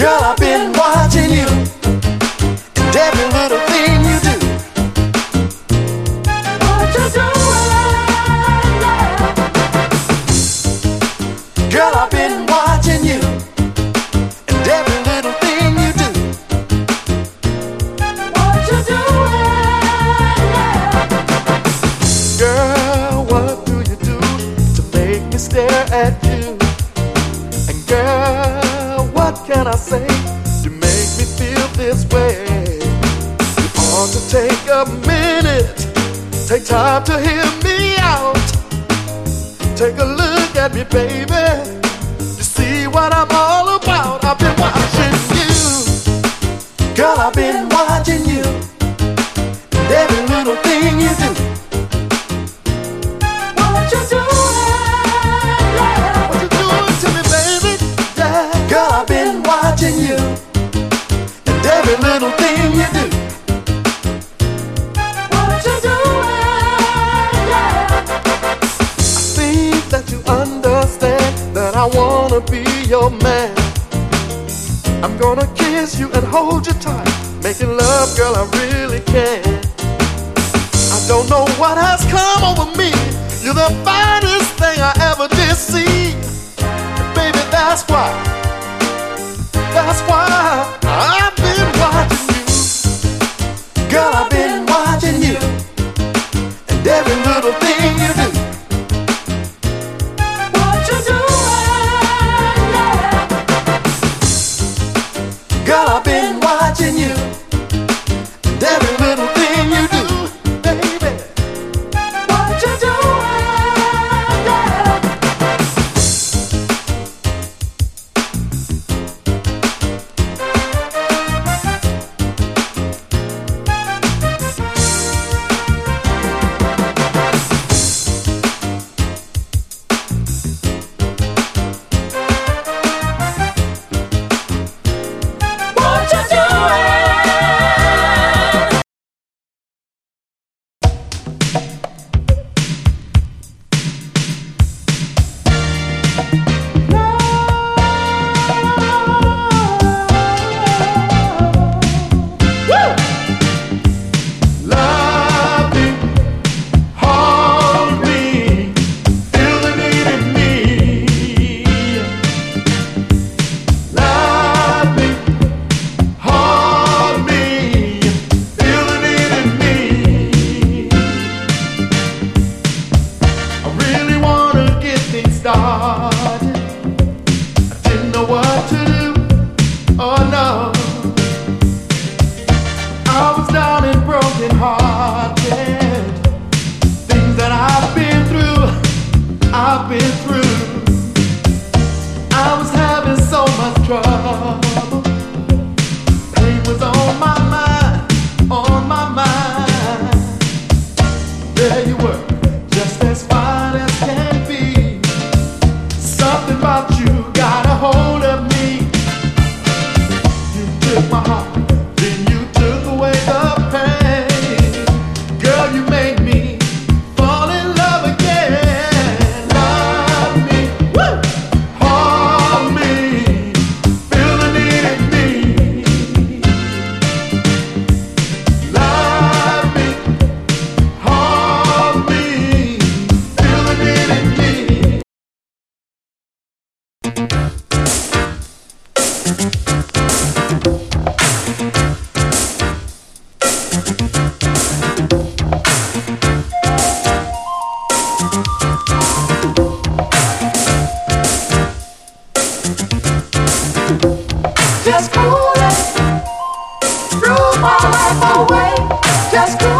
Girl, I've been I say You make me feel this way? You ought to take a minute, take time to hear me out. Take a look at me, baby. You see what I'm all about. I've been watching you, girl. I've been watching you. And every little thing you do. I wanna be your man. I'm gonna kiss you and hold you tight. Making love, girl, I really can. I don't know what has come over me. You're the finest thing I ever did see. And baby, that's why. That's why. about you. Just cool it. Threw my life away. Just cool